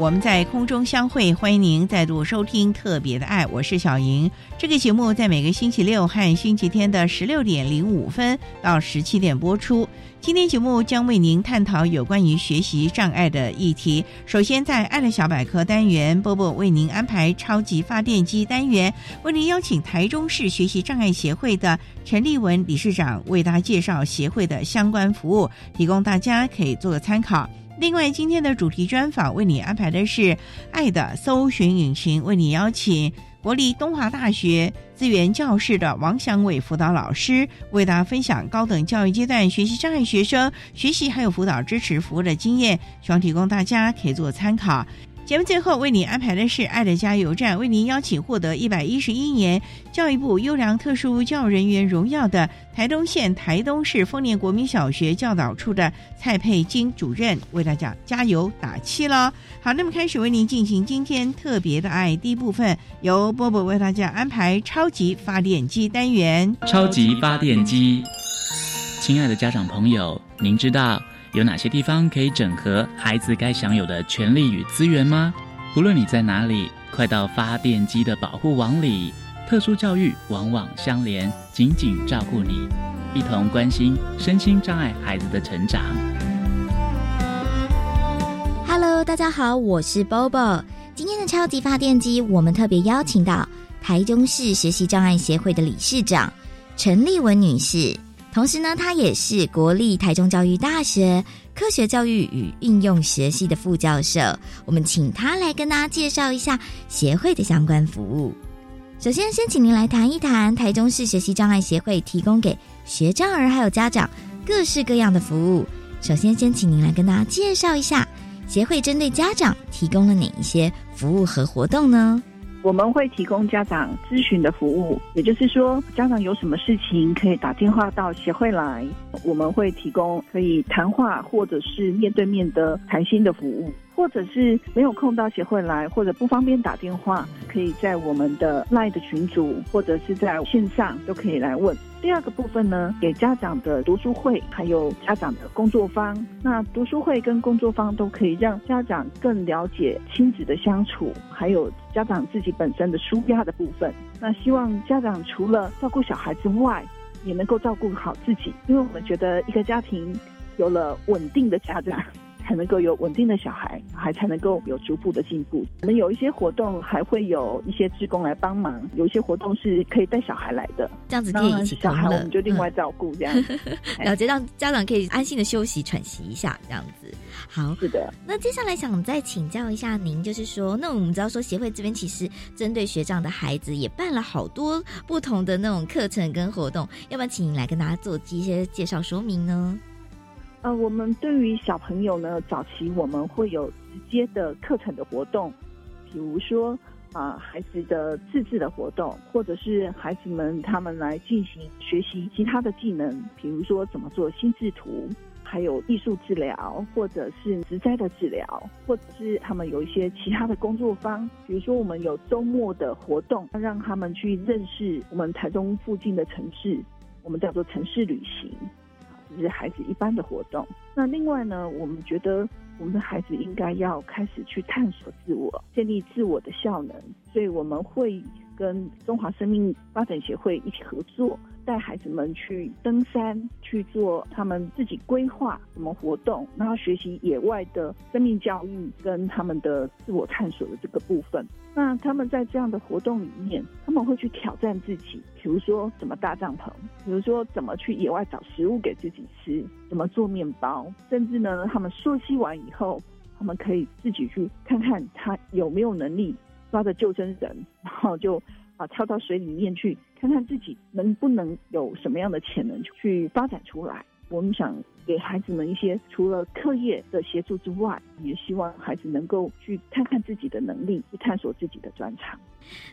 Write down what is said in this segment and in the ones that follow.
我们在空中相会，欢迎您再度收听《特别的爱》，我是小莹。这个节目在每个星期六和星期天的十六点零五分到十七点播出。今天节目将为您探讨有关于学习障碍的议题。首先，在爱的小百科单元，波波为您安排超级发电机单元，为您邀请台中市学习障碍协会的陈立文理事长为大家介绍协会的相关服务，提供大家可以做个参考。另外，今天的主题专访为你安排的是“爱的搜寻引擎”，为你邀请国立东华大学资源教室的王祥伟辅导老师，为大家分享高等教育阶段学习障碍学生学习还有辅导支持服务的经验，希望提供大家可以做参考。节目最后为你安排的是“爱的加油站”，为您邀请获得一百一十一年教育部优良特殊教育人员荣耀的台东县台东市丰年国民小学教导处的蔡佩金主任，为大家加油打气了。好，那么开始为您进行今天特别的爱第一部分，由波波为大家安排超级发电机单元。超级发电机，亲爱的家长朋友，您知道？有哪些地方可以整合孩子该享有的权利与资源吗？不论你在哪里，快到发电机的保护网里。特殊教育往往相连，紧紧照顾你，一同关心身心障碍孩子的成长。Hello，大家好，我是 Bobo。今天的超级发电机，我们特别邀请到台中市学习障碍协会的理事长陈丽文女士。同时呢，他也是国立台中教育大学科学教育与应用学系的副教授。我们请他来跟大家介绍一下协会的相关服务。首先，先请您来谈一谈台中市学习障碍协会提供给学障儿还有家长各式各样的服务。首先，先请您来跟大家介绍一下协会针对家长提供了哪一些服务和活动呢？我们会提供家长咨询的服务，也就是说，家长有什么事情可以打电话到协会来，我们会提供可以谈话或者是面对面的谈心的服务。或者是没有空到协会来，或者不方便打电话，可以在我们的 LINE 的群组，或者是在线上都可以来问。第二个部分呢，给家长的读书会，还有家长的工作坊。那读书会跟工作坊都可以让家长更了解亲子的相处，还有家长自己本身的舒压的部分。那希望家长除了照顾小孩之外，也能够照顾好自己，因为我们觉得一个家庭有了稳定的家长。才能够有稳定的小孩，还才能够有逐步的进步。我们有一些活动，还会有一些职工来帮忙。有一些活动是可以带小孩来的，这样子可以一起小孩我们就另外照顾这样。了解，让家长可以安心的休息喘息一下，这样子。好，是的。那接下来想再请教一下您，就是说，那我们知道说协会这边其实针对学长的孩子也办了好多不同的那种课程跟活动，要不要请您来跟大家做一些介绍说明呢？呃，我们对于小朋友呢，早期我们会有直接的课程的活动，比如说啊，孩子的自制的活动，或者是孩子们他们来进行学习其他的技能，比如说怎么做心智图，还有艺术治疗，或者是植栽的治疗，或者是他们有一些其他的工作坊，比如说我们有周末的活动，让他们去认识我们台中附近的城市，我们叫做城市旅行。只是孩子一般的活动。那另外呢，我们觉得我们的孩子应该要开始去探索自我，建立自我的效能。所以我们会跟中华生命发展协会一起合作。带孩子们去登山，去做他们自己规划什么活动，然后学习野外的生命教育跟他们的自我探索的这个部分。那他们在这样的活动里面，他们会去挑战自己，比如说怎么搭帐篷，比如说怎么去野外找食物给自己吃，怎么做面包，甚至呢，他们溯溪完以后，他们可以自己去看看他有没有能力抓着救生绳，然后就。啊，跳到水里面去，看看自己能不能有什么样的潜能去发展出来。我们想给孩子们一些除了课业的协助之外，也希望孩子能够去看看自己的能力，去探索自己的专长。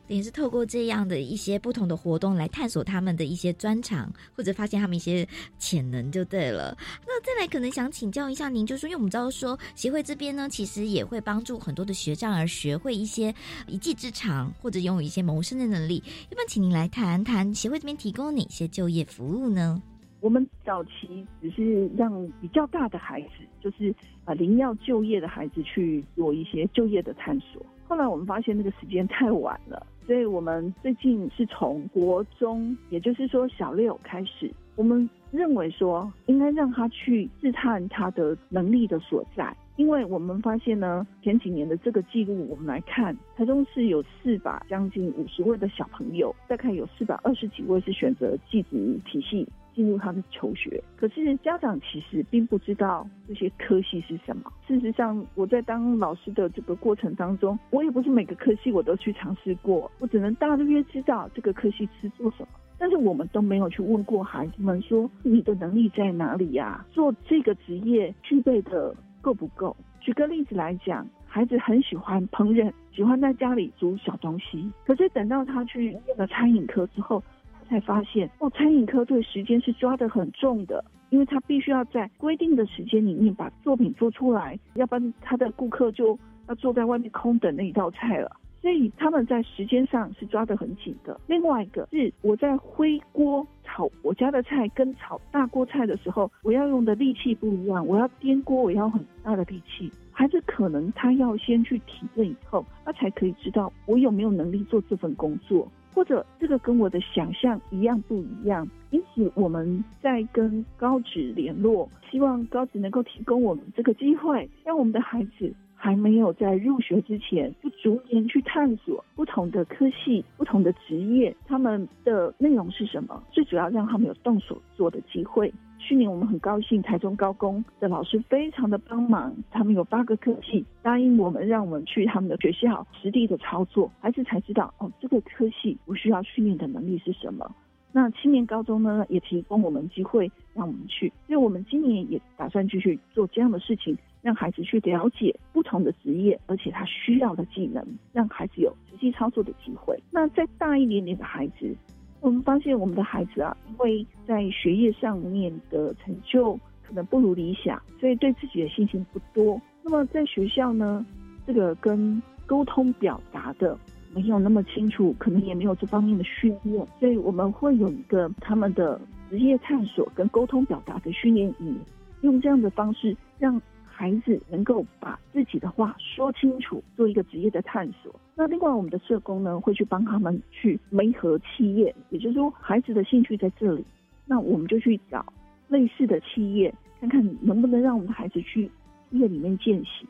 也是透过这样的一些不同的活动来探索他们的一些专长，或者发现他们一些潜能，就对了。那再来，可能想请教一下您，就是，因为我们知道说协会这边呢，其实也会帮助很多的学障儿学会一些一技之长，或者拥有一些谋生的能力。要不要请您来谈谈协会这边提供哪些就业服务呢？我们早期只是让比较大的孩子，就是啊，临要就业的孩子去做一些就业的探索。后来我们发现那个时间太晚了，所以我们最近是从国中，也就是说小六开始，我们认为说应该让他去试探他的能力的所在。因为我们发现呢，前几年的这个记录，我们来看，台中市有四百将近五十位的小朋友，大概有四百二十几位是选择寄读体系。进入他的求学，可是家长其实并不知道这些科系是什么。事实上，我在当老师的这个过程当中，我也不是每个科系我都去尝试过，我只能大约知道这个科系是做什么。但是我们都没有去问过孩子们说，你的能力在哪里呀？做这个职业具备的够不够？举个例子来讲，孩子很喜欢烹饪，喜欢在家里煮小东西，可是等到他去念了餐饮科之后。才发现哦，餐饮科对时间是抓得很重的，因为他必须要在规定的时间里面把作品做出来，要不然他的顾客就要坐在外面空等那一道菜了。所以他们在时间上是抓得很紧的。另外一个是我在灰锅炒我家的菜跟炒大锅菜的时候，我要用的力气不一样，我要颠锅，我要很大的力气。孩子可能他要先去体验以后，他才可以知道我有没有能力做这份工作。或者这个跟我的想象一样不一样，因此我们在跟高职联络，希望高职能够提供我们这个机会，让我们的孩子还没有在入学之前，就逐年去探索不同的科系、不同的职业，他们的内容是什么，最主要让他们有动手做的机会。去年我们很高兴，台中高工的老师非常的帮忙，他们有八个科系答应我们，让我们去他们的学校实地的操作，孩子才知道哦，这个科系不需要训练的能力是什么。那青年高中呢，也提供我们机会让我们去，所以我们今年也打算继续做这样的事情，让孩子去了解不同的职业，而且他需要的技能，让孩子有实际操作的机会。那再大一点点的孩子。我们发现我们的孩子啊，因为在学业上面的成就可能不如理想，所以对自己的信心不多。那么在学校呢，这个跟沟通表达的没有那么清楚，可能也没有这方面的训练，所以我们会有一个他们的职业探索跟沟通表达的训练营，用这样的方式让。孩子能够把自己的话说清楚，做一个职业的探索。那另外，我们的社工呢，会去帮他们去媒合企业，也就是说，孩子的兴趣在这里，那我们就去找类似的企业，看看能不能让我们的孩子去企业里面见习。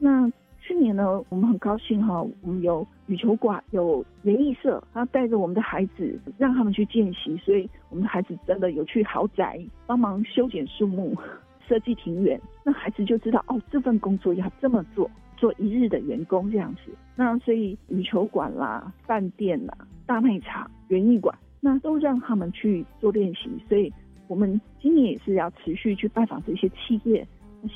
那去年呢，我们很高兴哈，我们有羽球馆，有园艺社，他带着我们的孩子，让他们去见习，所以我们的孩子真的有去豪宅帮忙修剪树木。设计庭园，那孩子就知道哦，这份工作要这么做，做一日的员工这样子。那所以羽球馆啦、饭店啦、大卖场、园艺馆，那都让他们去做练习。所以我们今年也是要持续去拜访这些企业，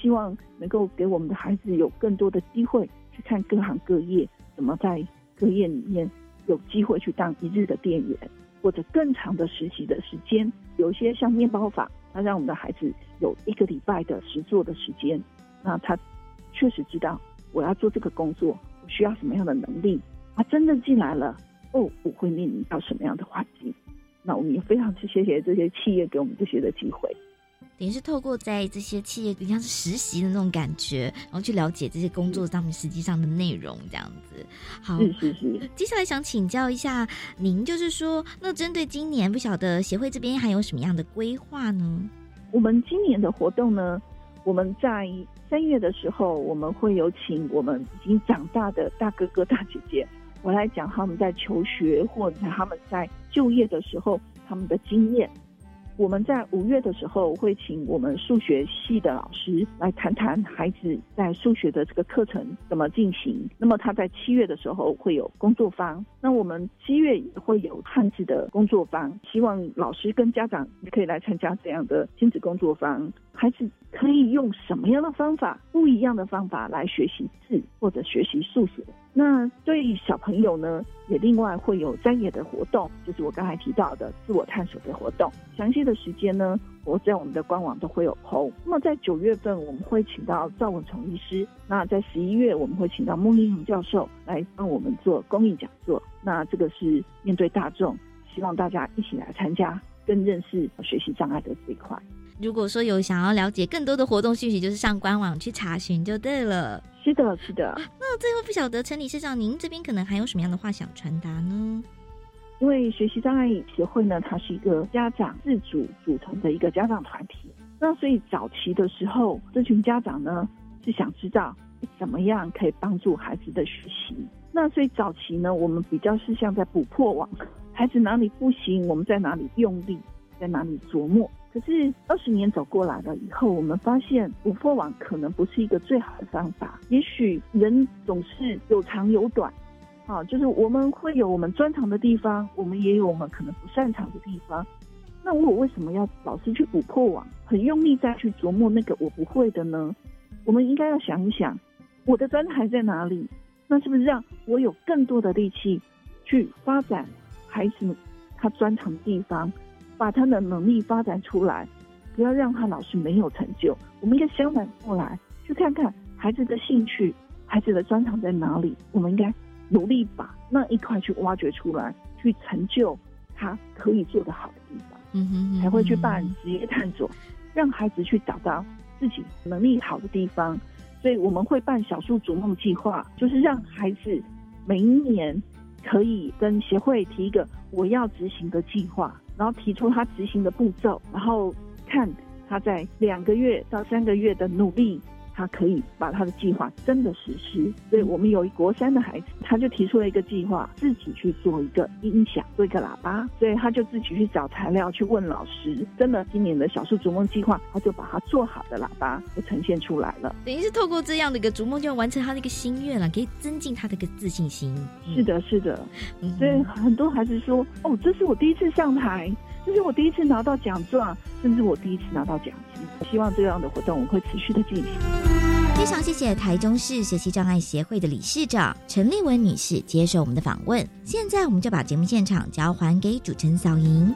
希望能够给我们的孩子有更多的机会去看各行各业，怎么在各业里面有机会去当一日的店员，或者更长的实习的时间。有一些像面包法，它让我们的孩子有一个礼拜的实做的时间，那他确实知道我要做这个工作，我需要什么样的能力。他真正进来了，哦，我会面临到什么样的环境？那我们也非常去谢谢这些企业给我们这些的机会。等于是透过在这些企业，像是实习的那种感觉，然后去了解这些工作上面实际上的内容，这样子。好，是是是。接下来想请教一下您，就是说，那针对今年不晓得协会这边还有什么样的规划呢？我们今年的活动呢，我们在三月的时候，我们会有请我们已经长大的大哥哥大姐姐，我来讲他们在求学或者他们在就业的时候他们的经验。我们在五月的时候会请我们数学系的老师来谈谈孩子在数学的这个课程怎么进行。那么他在七月的时候会有工作坊，那我们七月也会有汉字的工作坊，希望老师跟家长也可以来参加这样的亲子工作坊。孩子可以用什么样的方法，不一样的方法来学习字或者学习数学？那对于小朋友呢，也另外会有专业的活动，就是我刚才提到的自我探索的活动。详细的时间呢，我在我们的官网都会有 PO。那么在九月份，我们会请到赵文崇医师；那在十一月，我们会请到穆令荣教授来帮我们做公益讲座。那这个是面对大众，希望大家一起来参加，更认识学习障碍的这一块。如果说有想要了解更多的活动讯息，就是上官网去查询就对了。是的，是的。那最后不晓得陈理事长，您这边可能还有什么样的话想传达呢？因为学习障碍协会呢，它是一个家长自主组成的一个家长团体。那所以早期的时候，这群家长呢是想知道怎么样可以帮助孩子的学习。那所以早期呢，我们比较是像在补破网，孩子哪里不行，我们在哪里用力，在哪里琢磨。可是二十年走过来了以后，我们发现捕破网可能不是一个最好的方法。也许人总是有长有短，啊，就是我们会有我们专长的地方，我们也有我们可能不擅长的地方。那我为什么要老是去捕破网，很用力再去琢磨那个我不会的呢？我们应该要想一想，我的专长在哪里？那是不是让我有更多的力气去发展孩子他专长的地方？把他的能力发展出来，不要让他老是没有成就。我们应该相反过来，去看看孩子的兴趣、孩子的专长在哪里。我们应该努力把那一块去挖掘出来，去成就他可以做得好的地方。嗯哼，才会去办职业探索，让孩子去找到自己能力好的地方。所以我们会办小树逐梦计划，就是让孩子每一年可以跟协会提一个我要执行的计划。然后提出他执行的步骤，然后看他在两个月到三个月的努力。他可以把他的计划真的实施，所以我们有一国三的孩子，他就提出了一个计划，自己去做一个音响，做一个喇叭，所以他就自己去找材料，去问老师。真的，今年的小树逐梦计划，他就把他做好的喇叭就呈现出来了。等于是透过这样的一个逐梦，就完成他的一个心愿了，可以增进他的一个自信心。是的，是的。所以很多孩子说：“哦，这是我第一次上台，这是我第一次拿到奖状，甚至我第一次拿到奖金。”希望这样的活动我会持续的进行。非常谢谢台中市学习障碍协会的理事长陈丽文女士接受我们的访问。现在我们就把节目现场交还给主持人小莹。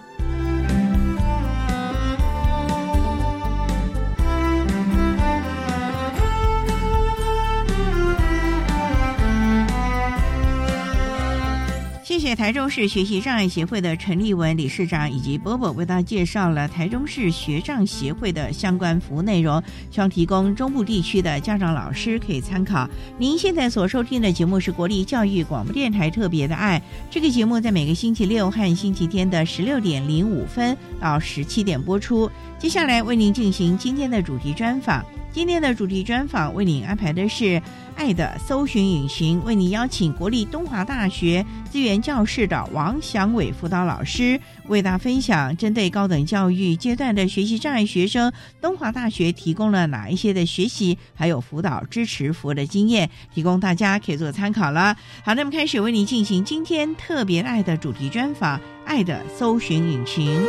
谢谢台中市学习障碍协会的陈立文理事长以及波波为大家介绍了台中市学障协会的相关服务内容，希望提供中部地区的家长老师可以参考。您现在所收听的节目是国立教育广播电台特别的爱，这个节目在每个星期六和星期天的十六点零五分到十七点播出。接下来为您进行今天的主题专访，今天的主题专访为您安排的是。爱的搜寻引擎为你邀请国立东华大学资源教室的王祥伟辅导老师，为大家分享针对高等教育阶段的学习障碍学生，东华大学提供了哪一些的学习还有辅导支持服务的经验，提供大家可以做参考了。好，那么开始为您进行今天特别爱的主题专访，爱的搜寻引擎。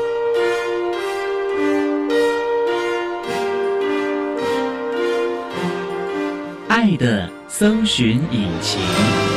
爱的搜寻引擎。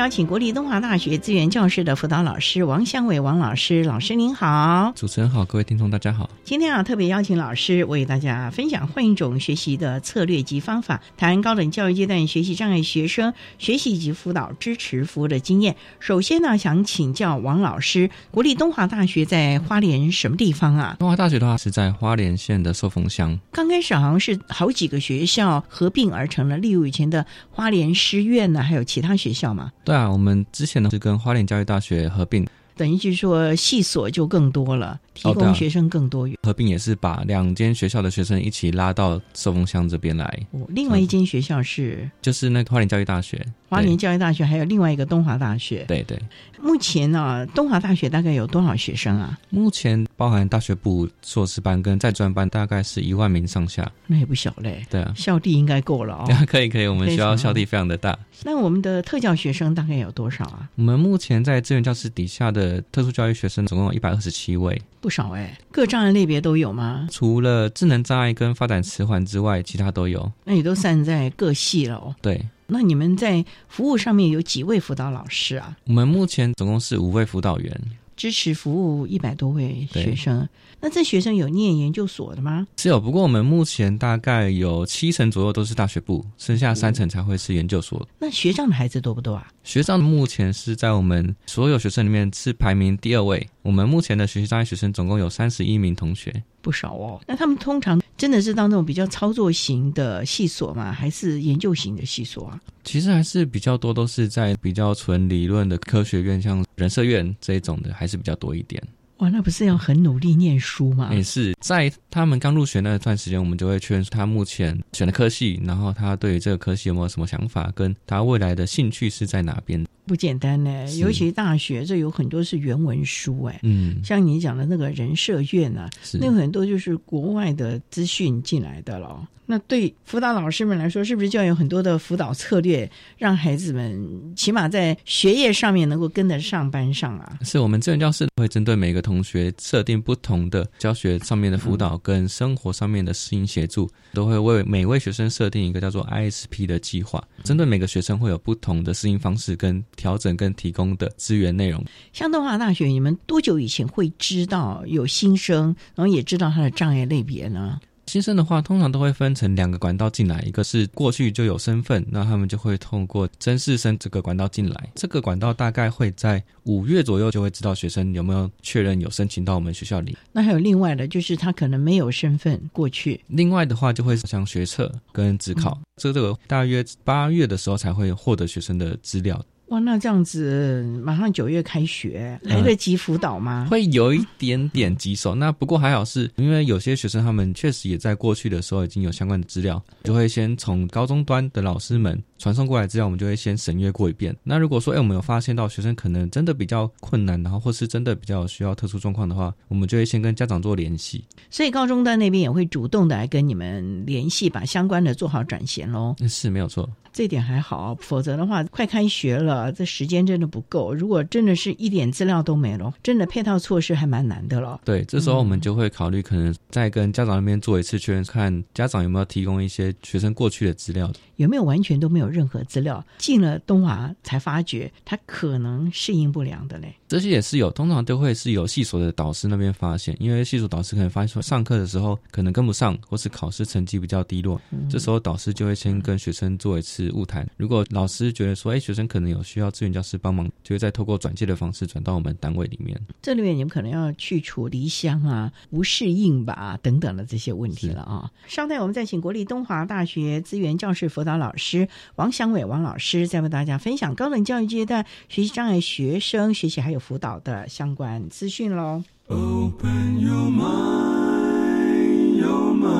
邀请国立东华大学资源教室的辅导老师王祥伟王老师，老师您好，主持人好，各位听众大家好。今天啊，特别邀请老师为大家分享换一种学习的策略及方法，谈高等教育阶段学习障碍学生学习及辅导支持服务的经验。首先呢，想请教王老师，国立东华大学在花莲什么地方啊？东华大学的话是在花莲县的寿丰乡。刚开始好像是好几个学校合并而成了，例如以前的花莲师院呢，还有其他学。校吗？对啊，我们之前呢是跟花莲教育大学合并，等于就是说系所就更多了。提供学生更多元，合并也是把两间学校的学生一起拉到寿丰乡这边来。哦，另外一间学校是就是那个花莲教育大学，花莲教育大学还有另外一个东华大学。对对，目前呢，东华大学大概有多少学生啊？目前包含大学部硕士班跟在专班，大概是一万名上下。那也不小嘞。对啊，校地应该够了哦。可以可以，我们学校校地非常的大。那我们的特教学生大概有多少啊？我们目前在资源教室底下的特殊教育学生总共有一百二十七位。不少哎，各障碍类别都有吗？除了智能障碍跟发展迟缓之外，其他都有。那也都散在各系了哦。对，那你们在服务上面有几位辅导老师啊？我们目前总共是五位辅导员。支持服务一百多位学生，那这学生有念研究所的吗？是有，不过我们目前大概有七成左右都是大学部，剩下三成才会是研究所。那学长的孩子多不多啊？学长目前是在我们所有学生里面是排名第二位。我们目前的学习障碍学生总共有三十一名同学，不少哦。那他们通常真的是到那种比较操作型的系所吗？还是研究型的系所啊？其实还是比较多，都是在比较纯理论的科学院，像人社院这一种的，还是比较多一点。哇，那不是要很努力念书吗？也是在他们刚入学那段时间，我们就会确认他目前选的科系，然后他对于这个科系有没有什么想法，跟他未来的兴趣是在哪边。不简单呢，尤其大学，这有很多是原文书哎，嗯，像你讲的那个人社院啊，那很多就是国外的资讯进来的了。那对辅导老师们来说，是不是就要有很多的辅导策略，让孩子们起码在学业上面能够跟得上班上啊？是我们资源教室会针对每个同学设定不同的教学上面的辅导跟生活上面的适应协助，都会为每位学生设定一个叫做 ISP 的计划，针对每个学生会有不同的适应方式跟调整跟提供的资源内容。像东华大学，你们多久以前会知道有新生，然后也知道他的障碍类别呢？新生的话，通常都会分成两个管道进来，一个是过去就有身份，那他们就会通过甄试生这个管道进来。这个管道大概会在五月左右就会知道学生有没有确认有申请到我们学校里。那还有另外的，就是他可能没有身份过去。另外的话，就会像学测跟职考，这这个大约八月的时候才会获得学生的资料。哇，那这样子马上九月开学，来得及辅导吗？会有一点点棘手。那不过还好，是因为有些学生他们确实也在过去的时候已经有相关的资料，就会先从高中端的老师们传送过来资料，我们就会先审阅过一遍。那如果说，哎，我们有发现到学生可能真的比较困难，然后或是真的比较需要特殊状况的话，我们就会先跟家长做联系。所以高中端那边也会主动的来跟你们联系，把相关的做好转衔喽。是没有错。这点还好，否则的话，快开学了，这时间真的不够。如果真的是一点资料都没了，真的配套措施还蛮难的了。对，这时候我们就会考虑，可能再跟家长那边做一次确认，看家长有没有提供一些学生过去的资料。有没有完全都没有任何资料？进了东华才发觉他可能适应不良的嘞。这些也是有，通常都会是由系所的导师那边发现，因为系所导师可能发现说上课的时候可能跟不上，或是考试成绩比较低落，这时候导师就会先跟学生做一次物谈。如果老师觉得说，哎，学生可能有需要资源教师帮忙，就会再透过转介的方式转到我们单位里面。这里面你们可能要去除离乡啊、不适应吧等等的这些问题了啊。稍待，我们再请国立东华大学资源教室辅导老师王祥伟王老师，在为大家分享高等教育阶段学习障碍学生学习还有。辅导的相关资讯喽。Open your mind, your mind.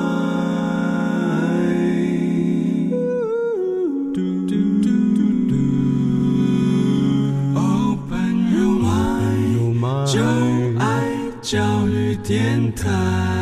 Open your mind, 就爱教育电台。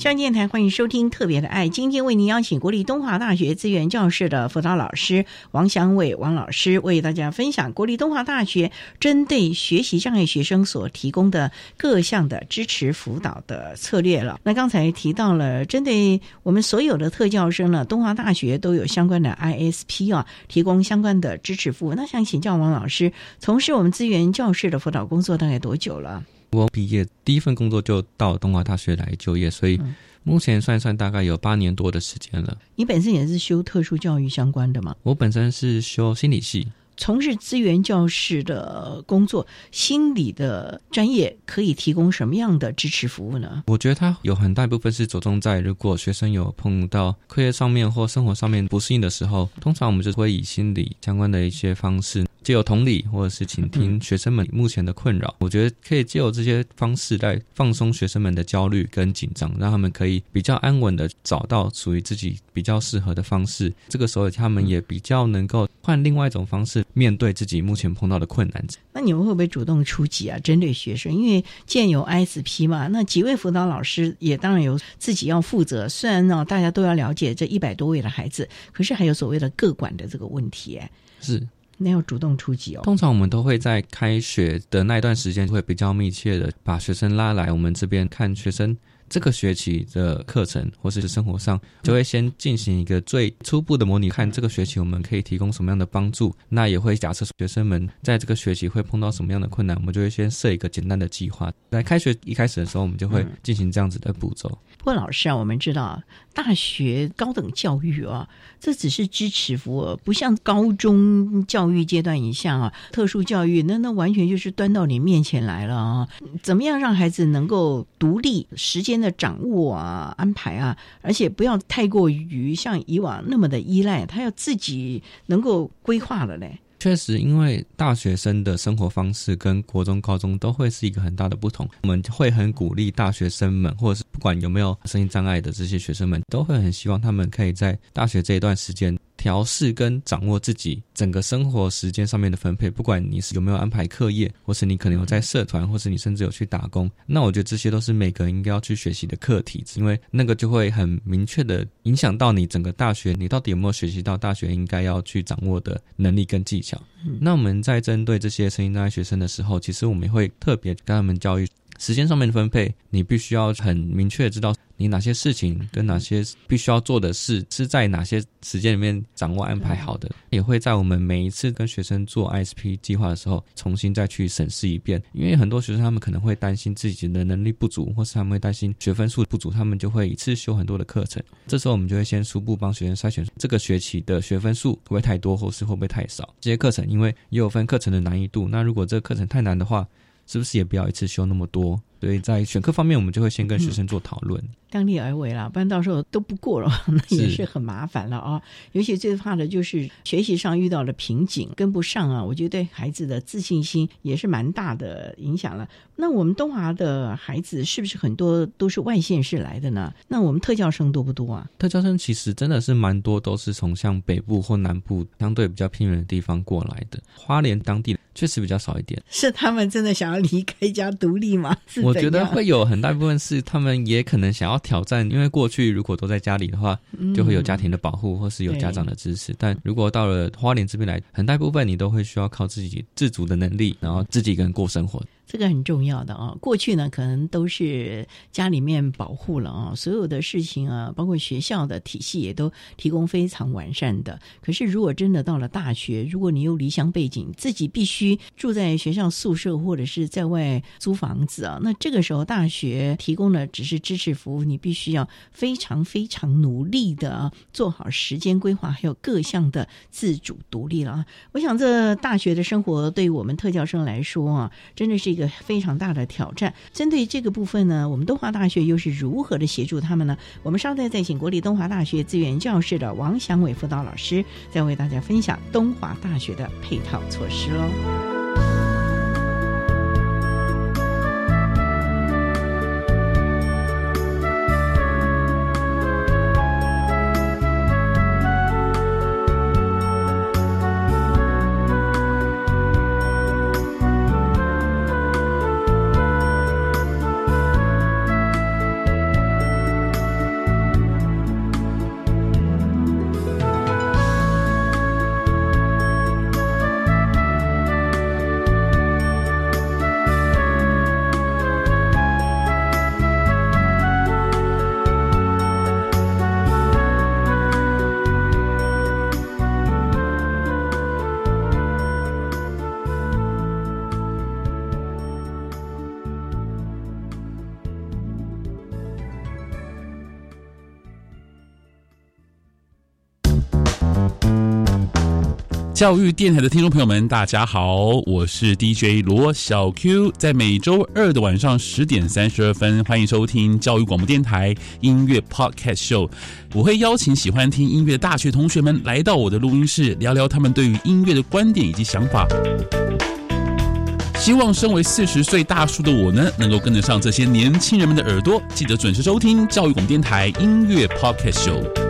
校园电台欢迎收听《特别的爱》，今天为您邀请国立东华大学资源教室的辅导老师王祥伟王老师，为大家分享国立东华大学针对学习障碍学生所提供的各项的支持辅导的策略了。那刚才提到了，针对我们所有的特教生呢，东华大学都有相关的 ISP 啊，提供相关的支持服务。那想请教王老师，从事我们资源教室的辅导工作大概多久了？我毕业第一份工作就到东华大学来就业，所以目前算一算大概有八年多的时间了。你本身也是修特殊教育相关的吗？我本身是修心理系。从事资源教室的工作，心理的专业可以提供什么样的支持服务呢？我觉得它有很大一部分是着重在，如果学生有碰到课业上面或生活上面不适应的时候，通常我们就会以心理相关的一些方式。借由同理，或者是倾听学生们目前的困扰，我觉得可以借由这些方式来放松学生们的焦虑跟紧张，让他们可以比较安稳的找到属于自己比较适合的方式。这个时候，他们也比较能够换另外一种方式面对自己目前碰到的困难。那你们会不会主动出击啊？针对学生，因为既然有 ISP 嘛，那几位辅导老师也当然有自己要负责。虽然呢，大家都要了解这一百多位的孩子，可是还有所谓的各管的这个问题，哎，是。那要主动出击哦。通常我们都会在开学的那一段时间，会比较密切的把学生拉来我们这边看学生。这个学期的课程或是生活上，就会先进行一个最初步的模拟，看这个学期我们可以提供什么样的帮助。那也会假设学生们在这个学期会碰到什么样的困难，我们就会先设一个简单的计划。在开学一开始的时候，我们就会进行这样子的步骤。不过老师啊，我们知道大学高等教育啊，这只是支持服务，不像高中教育阶段一下啊，特殊教育那那完全就是端到你面前来了啊。怎么样让孩子能够独立时间？的掌握啊，安排啊，而且不要太过于像以往那么的依赖，他要自己能够规划了嘞。确实，因为大学生的生活方式跟国中、高中都会是一个很大的不同。我们会很鼓励大学生们，或者是不管有没有声音障碍的这些学生们，都会很希望他们可以在大学这一段时间。调试跟掌握自己整个生活时间上面的分配，不管你是有没有安排课业，或是你可能有在社团，或是你甚至有去打工，那我觉得这些都是每个人应该要去学习的课题，因为那个就会很明确的影响到你整个大学，你到底有没有学习到大学应该要去掌握的能力跟技巧。那我们在针对这些声音障碍学生的时候，其实我们会特别跟他们教育。时间上面的分配，你必须要很明确的知道你哪些事情跟哪些必须要做的事是在哪些时间里面掌握安排好的。也会在我们每一次跟学生做 ISP 计划的时候，重新再去审视一遍。因为很多学生他们可能会担心自己的能力不足，或是他们会担心学分数不足，他们就会一次修很多的课程。这时候我们就会先初步帮学生筛选这个学期的学分数会不会太多，或是会不会太少。这些课程因为也有分课程的难易度，那如果这个课程太难的话，是不是也不要一次修那么多？所以在选课方面，我们就会先跟学生做讨论。量力而为了，不然到时候都不过了，那也是很麻烦了啊。尤其最怕的就是学习上遇到了瓶颈，跟不上啊。我觉得对孩子的自信心也是蛮大的影响了。那我们东华的孩子是不是很多都是外县市来的呢？那我们特教生多不多啊？特教生其实真的是蛮多，都是从像北部或南部相对比较偏远的地方过来的。花莲当地确实比较少一点。是他们真的想要离开家独立吗？我觉得会有很大部分是他们也可能想要。挑战，因为过去如果都在家里的话，就会有家庭的保护，或是有家长的支持。但如果到了花莲这边来，很大部分你都会需要靠自己自主的能力，然后自己一个人过生活。这个很重要的啊！过去呢，可能都是家里面保护了啊，所有的事情啊，包括学校的体系也都提供非常完善的。可是，如果真的到了大学，如果你有离乡背景，自己必须住在学校宿舍或者是在外租房子啊，那这个时候大学提供的只是支持服务，你必须要非常非常努力的做好时间规划，还有各项的自主独立了啊！我想，这大学的生活对于我们特教生来说啊，真的是一个。非常大的挑战。针对这个部分呢，我们东华大学又是如何的协助他们呢？我们稍待再请国立东华大学资源教室的王祥伟辅导老师，再为大家分享东华大学的配套措施喽。教育电台的听众朋友们，大家好，我是 DJ 罗小 Q，在每周二的晚上十点三十二分，欢迎收听教育广播电台音乐 Podcast Show。我会邀请喜欢听音乐的大学同学们来到我的录音室，聊聊他们对于音乐的观点以及想法。希望身为四十岁大叔的我呢，能够跟得上这些年轻人们的耳朵。记得准时收听教育广播电台音乐 Podcast Show。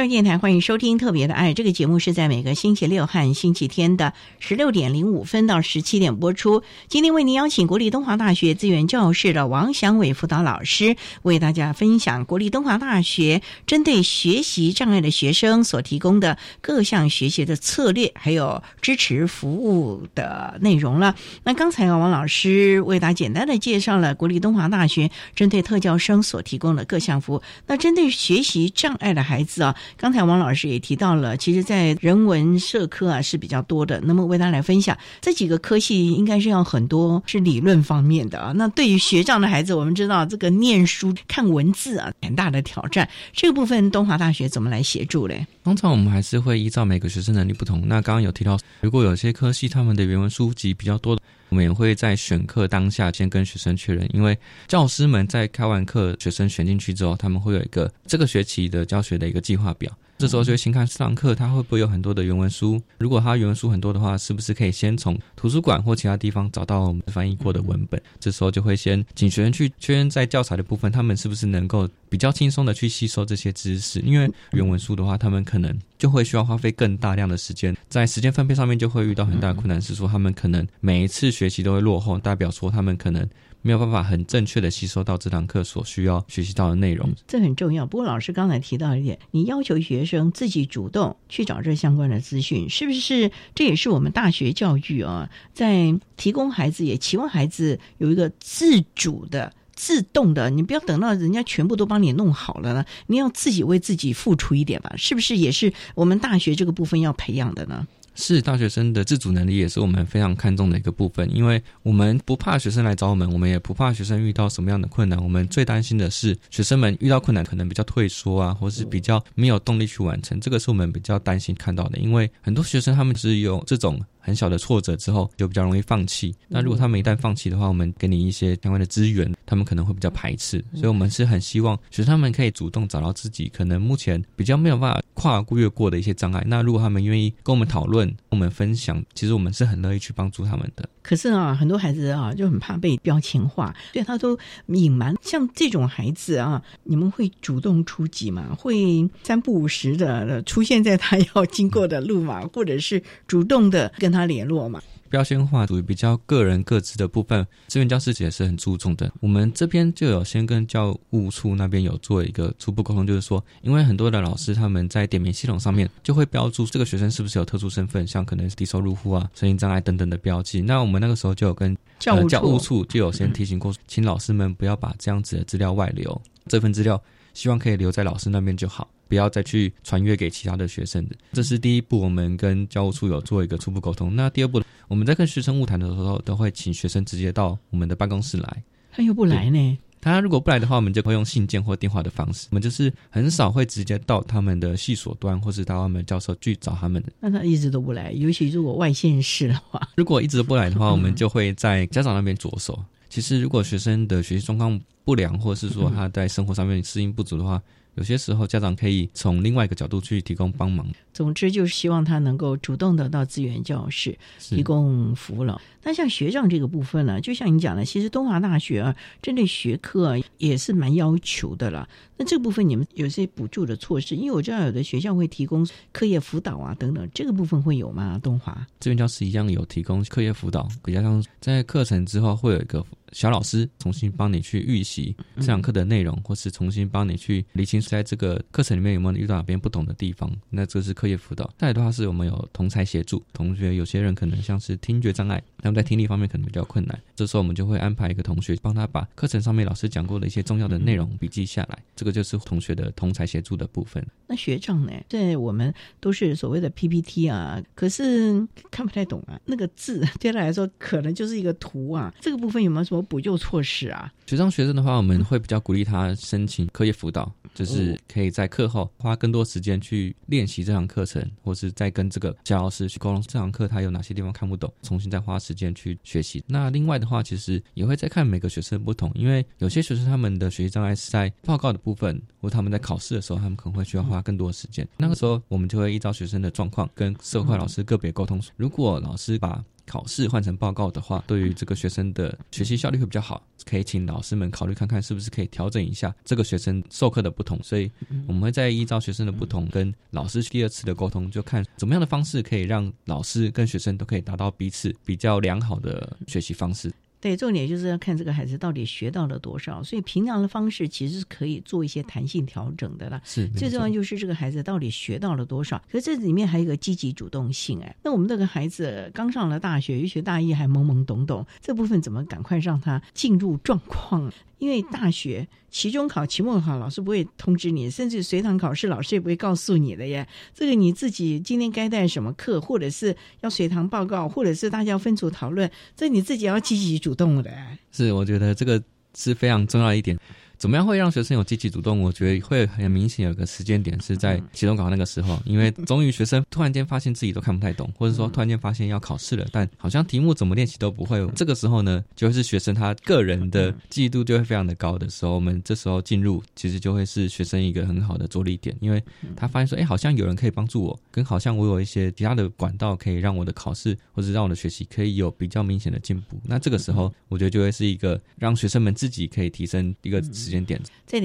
教育电台欢迎收听《特别的爱》这个节目，是在每个星期六和星期天的十六点零五分到十七点播出。今天为您邀请国立东华大学资源教室的王祥伟辅导老师，为大家分享国立东华大学针对学习障碍的学生所提供的各项学习的策略，还有支持服务的内容了。那刚才啊，王老师为大家简单的介绍了国立东华大学针对特教生所提供的各项服务。那针对学习障碍的孩子啊。刚才王老师也提到了，其实，在人文社科啊是比较多的。那么为大家来分享这几个科系，应该是要很多是理论方面的啊。那对于学障的孩子，我们知道这个念书看文字啊，很大的挑战。这个部分，东华大学怎么来协助嘞？通常我们还是会依照每个学生能力不同。那刚刚有提到，如果有些科系他们的原文书籍比较多的。我们也会在选课当下先跟学生确认，因为教师们在开完课，学生选进去之后，他们会有一个这个学期的教学的一个计划表。这时候就会先看这堂课，他会不会有很多的原文书？如果他原文书很多的话，是不是可以先从图书馆或其他地方找到我们翻译过的文本？这时候就会先请学生去确认在教材的部分，他们是不是能够比较轻松的去吸收这些知识？因为原文书的话，他们可能就会需要花费更大量的时间，在时间分配上面就会遇到很大的困难，是说他们可能每一次学习都会落后，代表说他们可能。没有办法很正确的吸收到这堂课所需要学习到的内容，这很重要。不过老师刚才提到一点，你要求学生自己主动去找这相关的资讯，是不是？这也是我们大学教育啊，在提供孩子，也期望孩子有一个自主的、自动的。你不要等到人家全部都帮你弄好了呢，你要自己为自己付出一点吧？是不是？也是我们大学这个部分要培养的呢？是大学生的自主能力，也是我们非常看重的一个部分。因为我们不怕学生来找我们，我们也不怕学生遇到什么样的困难。我们最担心的是学生们遇到困难可能比较退缩啊，或是比较没有动力去完成。这个是我们比较担心看到的。因为很多学生他们只有这种。很小的挫折之后，就比较容易放弃。那如果他们一旦放弃的话，我们给你一些相关的资源，他们可能会比较排斥。所以，我们是很希望学生们可以主动找到自己可能目前比较没有办法跨越过的一些障碍。那如果他们愿意跟我们讨论、跟我们分享，其实我们是很乐意去帮助他们的。可是啊，很多孩子啊就很怕被标签化，对他都隐瞒。像这种孩子啊，你们会主动出击吗？会三不五时的出现在他要经过的路嘛，或者是主动的跟他联络嘛？标签化属于比较个人各自的部分，资源教师也是很注重的。我们这边就有先跟教务处那边有做一个初步沟通，就是说，因为很多的老师他们在点名系统上面就会标注这个学生是不是有特殊身份，像可能是低收入户啊、身心障碍等等的标记。那我们那个时候就有跟教务处就有先提醒过，请老师们不要把这样子的资料外流，这份资料希望可以留在老师那边就好。不要再去传阅给其他的学生的，这是第一步。我们跟教务处有做一个初步沟通。那第二步，我们在跟学生物谈的时候，都会请学生直接到我们的办公室来。他又不来呢？他如果不来的话，我们就会用信件或电话的方式。我们就是很少会直接到他们的系所端，或是到他们教授去找他们的。那他一直都不来，尤其如果外县市的话，如果一直都不来的话，我们就会在家长那边着手。其实，如果学生的学习状况不良，或是说他在生活上面适应不足的话，有些时候，家长可以从另外一个角度去提供帮忙。总之，就是希望他能够主动的到资源教室提供服务了。那像学长这个部分呢，就像你讲的，其实东华大学啊，针对学科啊也是蛮要求的了。那这部分你们有些补助的措施？因为我知道有的学校会提供课业辅导啊等等，这个部分会有吗？东华资源教室一样有提供课业辅导，比较像在课程之后会有一个小老师重新帮你去预习这堂课的内容，或是重新帮你去理清在这个课程里面有没有遇到哪边不懂的地方。那这是课业辅导。再来的话是我们有同才协助，同学有些人可能像是听觉障碍。他们在听力方面可能比较困难，这时候我们就会安排一个同学帮他把课程上面老师讲过的一些重要的内容笔记下来，这个就是同学的同才协助的部分。那学长呢？在我们都是所谓的 PPT 啊，可是看不太懂啊，那个字 对他来说可能就是一个图啊，这个部分有没有什么补救措施啊？学生学生的话，我们会比较鼓励他申请课业辅导，就是可以在课后花更多时间去练习这堂课程，或是再跟这个教老师去沟通这堂课他有哪些地方看不懂，重新再花。时间去学习。那另外的话，其实也会再看每个学生不同，因为有些学生他们的学习障碍是在报告的部分，或他们在考试的时候，他们可能会需要花更多时间。那个时候，我们就会依照学生的状况，跟社会老师个别沟通。如果老师把考试换成报告的话，对于这个学生的学习效率会比较好，可以请老师们考虑看看是不是可以调整一下这个学生授课的不同。所以我们会再依照学生的不同跟老师第二次的沟通，就看怎么样的方式可以让老师跟学生都可以达到彼此比较良好的学习方式。对，重点就是要看这个孩子到底学到了多少，所以平常的方式其实是可以做一些弹性调整的啦。是，最重要就是这个孩子到底学到了多少。可是这里面还有一个积极主动性，哎，那我们这个孩子刚上了大学，尤其大一还懵懵懂懂，这部分怎么赶快让他进入状况？因为大学期中考、期末考，老师不会通知你，甚至随堂考试，老师也不会告诉你的耶。这个你自己今天该带什么课，或者是要随堂报告，或者是大家要分组讨论，这你自己要积极主主动的。是，我觉得这个是非常重要一点。怎么样会让学生有积极主动？我觉得会很明显有个时间点是在期中考那个时候，因为终于学生突然间发现自己都看不太懂，或者说突然间发现要考试了，但好像题目怎么练习都不会。这个时候呢，就是学生他个人的记忆度就会非常的高的时候，我们这时候进入其实就会是学生一个很好的着力点，因为他发现说，哎，好像有人可以帮助我，跟好像我有一些其他的管道可以让我的考试或者让我的学习可以有比较明显的进步。那这个时候，我觉得就会是一个让学生们自己可以提升一个这点。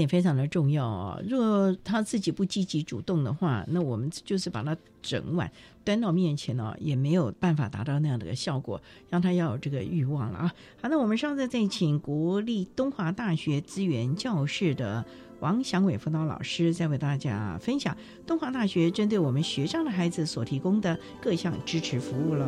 非常的重要啊！如果他自己不积极主动的话，那我们就是把他整碗端到面前呢，也没有办法达到那样的效果，让他要有这个欲望了啊！好，那我们上次再请国立东华大学资源教室的王祥伟辅导老师，再为大家分享东华大学针对我们学障的孩子所提供的各项支持服务喽。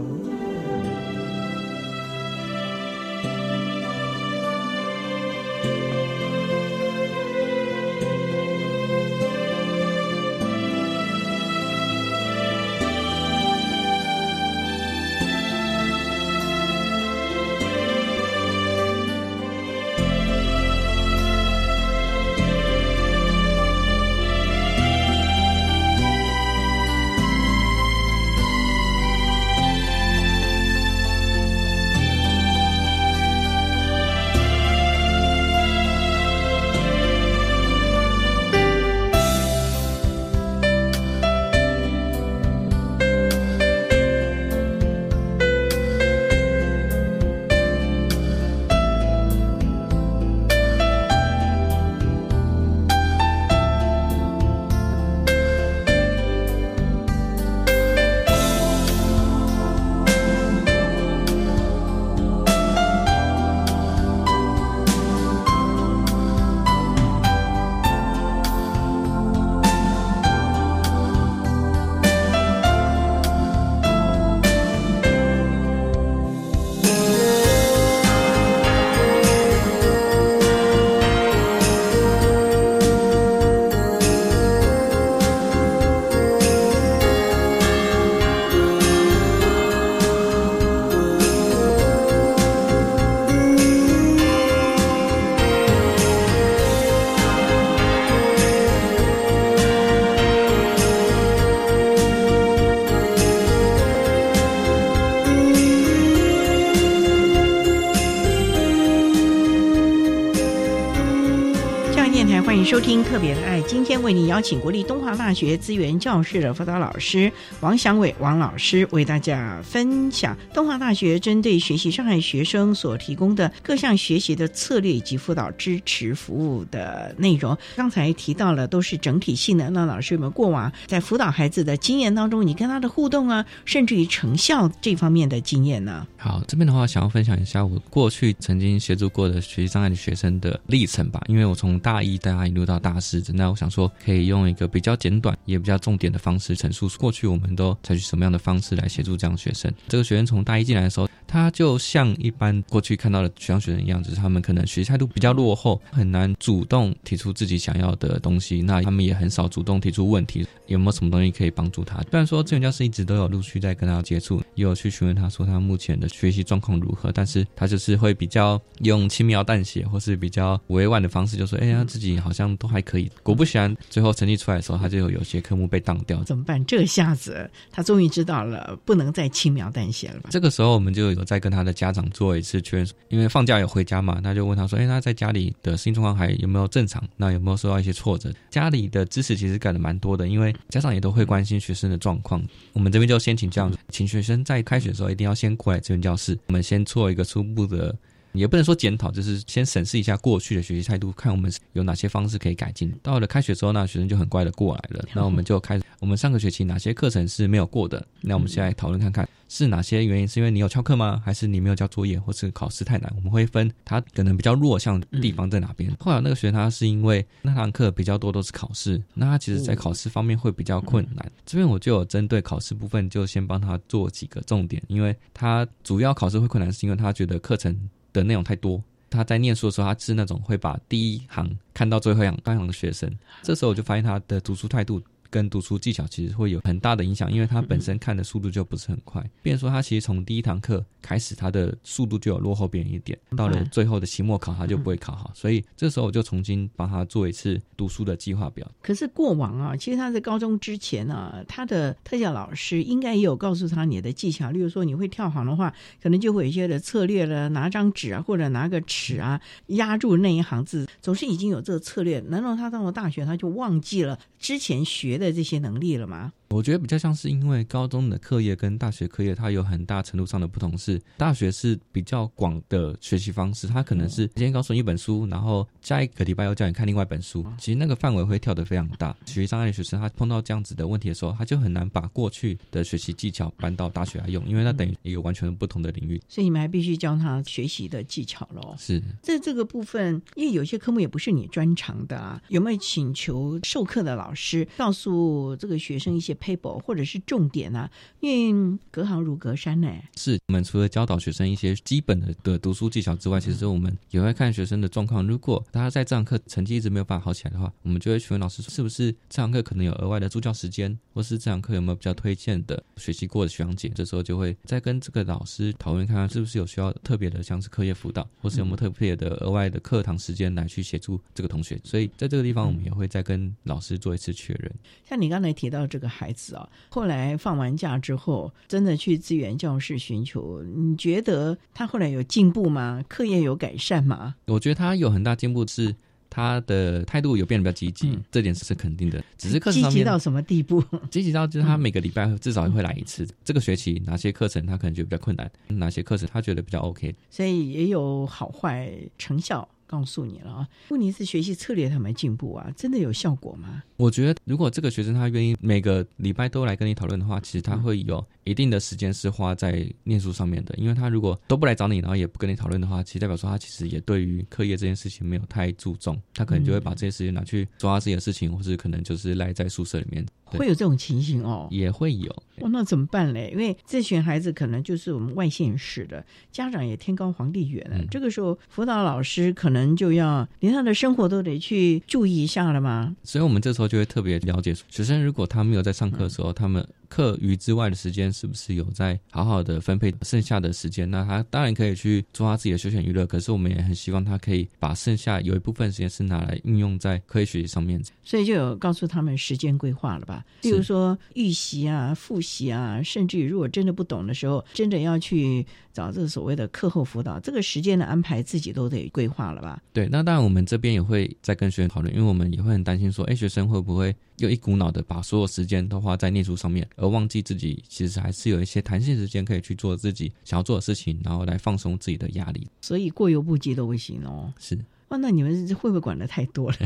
收听特别的爱，今天为你邀请国立东华大学资源教室的辅导老师王祥伟王老师为大家分享东华大学针对学习障碍学生所提供的各项学习的策略以及辅导支持服务的内容。刚才提到了都是整体性的，那老师有没有过往在辅导孩子的经验当中，你跟他的互动啊，甚至于成效这方面的经验呢？好，这边的话想要分享一下我过去曾经协助过的学习障碍的学生的历程吧，因为我从大一带他一路到大四，那我想说可以用一个比较简短也比较重点的方式陈述过去我们都采取什么样的方式来协助这样的学生。这个学生从大一进来的时候，他就像一般过去看到的学校学生一样，就是他们可能学习态度比较落后，很难主动提出自己想要的东西，那他们也很少主动提出问题，有没有什么东西可以帮助他？虽然说资源教师一直都有陆续在跟他接触，也有去询问他说他目前的学习状况如何，但是他就是会比较用轻描淡写或是比较委婉的方式，就说哎呀自己好像都还可以。果不其然，最后成绩出来的时候，他就有有些科目被当掉，怎么办？这下子他终于知道了，不能再轻描淡写了吧？这个时候我们就有在跟他的家长做一次确认，因为放假有回家嘛，那就问他说，哎，他在家里的心状况还有没有正常？那有没有受到一些挫折？家里的支持其实改的蛮多的，因为家长也都会关心学生的状况。我们这边就先请这样，请学生在开学的时候一定要先过来这边教室，我们先做一个初步的。也不能说检讨，就是先审视一下过去的学习态度，看我们有哪些方式可以改进。到了开学之后，呢学生就很乖的过来了。那我们就开始，我们上个学期哪些课程是没有过的？那我们现在讨论看看，是哪些原因？是因为你有翘课吗？还是你没有交作业，或是考试太难？我们会分他可能比较弱项的地方在哪边。后来那个学生他是因为那堂课比较多都是考试，那他其实在考试方面会比较困难。这边我就有针对考试部分，就先帮他做几个重点，因为他主要考试会困难，是因为他觉得课程。的内容太多，他在念书的时候，他是那种会把第一行看到最后一行刚行的学生。这时候我就发现他的读书态度。跟读书技巧其实会有很大的影响，因为他本身看的速度就不是很快。变说他其实从第一堂课开始，他的速度就有落后别人一点，到了最后的期末考他就不会考好。所以这时候我就重新帮他做一次读书的计划表。可是过往啊，其实他在高中之前呢，他的特教老师应该也有告诉他你的技巧，例如说你会跳行的话，可能就会有一些的策略了，拿张纸啊，或者拿个尺啊，压住那一行字，总是已经有这个策略。难道他到了大学他就忘记了之前学？的这些能力了吗？我觉得比较像是因为高中的课业跟大学课业它有很大程度上的不同，是大学是比较广的学习方式，它可能是今天告诉你一本书，然后下一个礼拜又叫你看另外一本书，其实那个范围会跳得非常大。学习障碍的学生他碰到这样子的问题的时候，他就很难把过去的学习技巧搬到大学来用，因为那等于一个完全不同的领域。所以你们还必须教他学习的技巧喽。是在这个部分，因为有些科目也不是你专长的啊，有没有请求授课的老师告诉？这个学生一些 paper 或者是重点啊，因为隔行如隔山呢。是我们除了教导学生一些基本的的读书技巧之外，其实我们也会看学生的状况。如果他在这堂课成绩一直没有办法好起来的话，我们就会询问老师说，是不是这堂课可能有额外的助教时间，或是这堂课有没有比较推荐的学习过的学长姐？这时候就会再跟这个老师讨论，看看是不是有需要特别的，像是课业辅导，或是有没有特别的额外的课堂时间来去协助这个同学。所以在这个地方，我们也会再跟老师做一次确认。像你刚才提到这个孩子啊，后来放完假之后，真的去资源教室寻求，你觉得他后来有进步吗？课业有改善吗？我觉得他有很大进步，是他的态度有变得比较积极，这点是肯定的。只是课程上面积极到什么地步？积极到就是他每个礼拜至少会来一次。这个学期哪些课程他可能觉得比较困难，哪些课程他觉得比较 OK，所以也有好坏成效。告诉你了啊，问题是学习策略他没进步啊，真的有效果吗？我觉得如果这个学生他愿意每个礼拜都来跟你讨论的话，其实他会有一定的时间是花在念书上面的。因为他如果都不来找你，然后也不跟你讨论的话，其实代表说他其实也对于课业这件事情没有太注重，他可能就会把这些时间拿去做他自己的事情，或是可能就是赖在宿舍里面。会有这种情形哦，也会有。哦，那怎么办嘞？因为这群孩子可能就是我们外县市的家长也天高皇帝远了，这个时候辅导老师可能就要连他的生活都得去注意一下了嘛？所以我们这时候就会特别了解学生，如果他没有在上课的时候，他们课余之外的时间是不是有在好好的分配剩下的时间？那他当然可以去做他自己的休闲娱乐，可是我们也很希望他可以把剩下有一部分时间是拿来运用在科学学习上面。所以就有告诉他们时间规划了吧？比如说预习啊、复习啊，甚至于如果真的不懂的时候，真的要去找这个所谓的课后辅导，这个时间的安排自己都得规划了吧？对，那当然我们这边也会再跟学生讨论，因为我们也会很担心说，哎，学生会不会又一股脑的把所有时间都花在念书上面，而忘记自己其实还是有一些弹性时间可以去做自己想要做的事情，然后来放松自己的压力。所以过犹不及都不行哦。是。哦，那你们会不会管的太多了？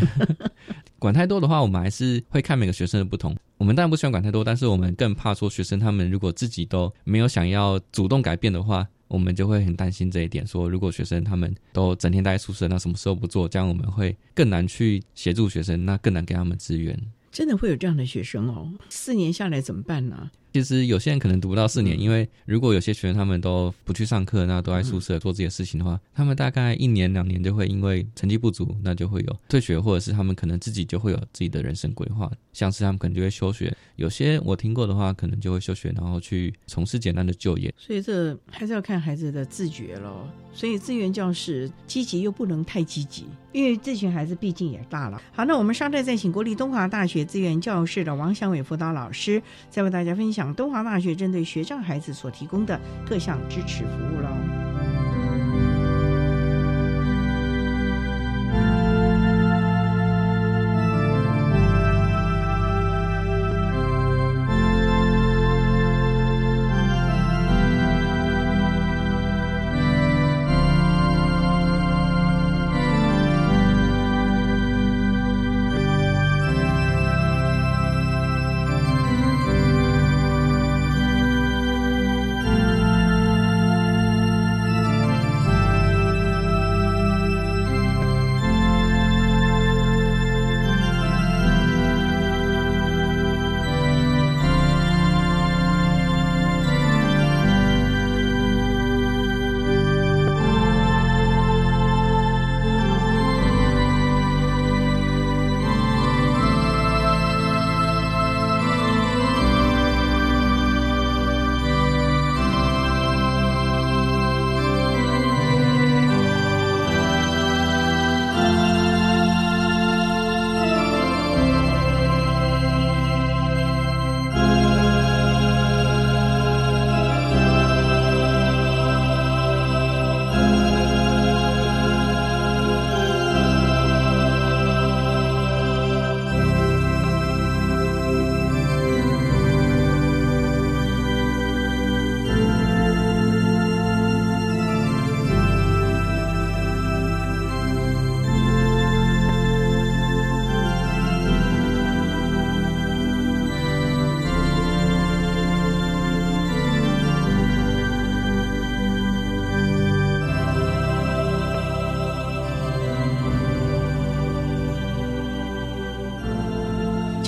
管太多的话，我们还是会看每个学生的不同。我们当然不喜欢管太多，但是我们更怕说学生他们如果自己都没有想要主动改变的话，我们就会很担心这一点。说如果学生他们都整天待在宿舍，那什么时候不做？这样我们会更难去协助学生，那更难给他们资源。真的会有这样的学生哦？四年下来怎么办呢？其实有些人可能读不到四年，因为如果有些学生他们都不去上课，那都在宿舍做自己的事情的话，他们大概一年两年就会因为成绩不足，那就会有退学，或者是他们可能自己就会有自己的人生规划，像是他们可能就会休学。有些我听过的话，可能就会休学，然后去从事简单的就业。所以这还是要看孩子的自觉咯。所以资源教室积极又不能太积极，因为这群孩子毕竟也大了。好，那我们稍待再请国立东华大学资源教室的王祥伟辅导老师，再为大家分享。东华大学针对学障孩子所提供的各项支持服务喽。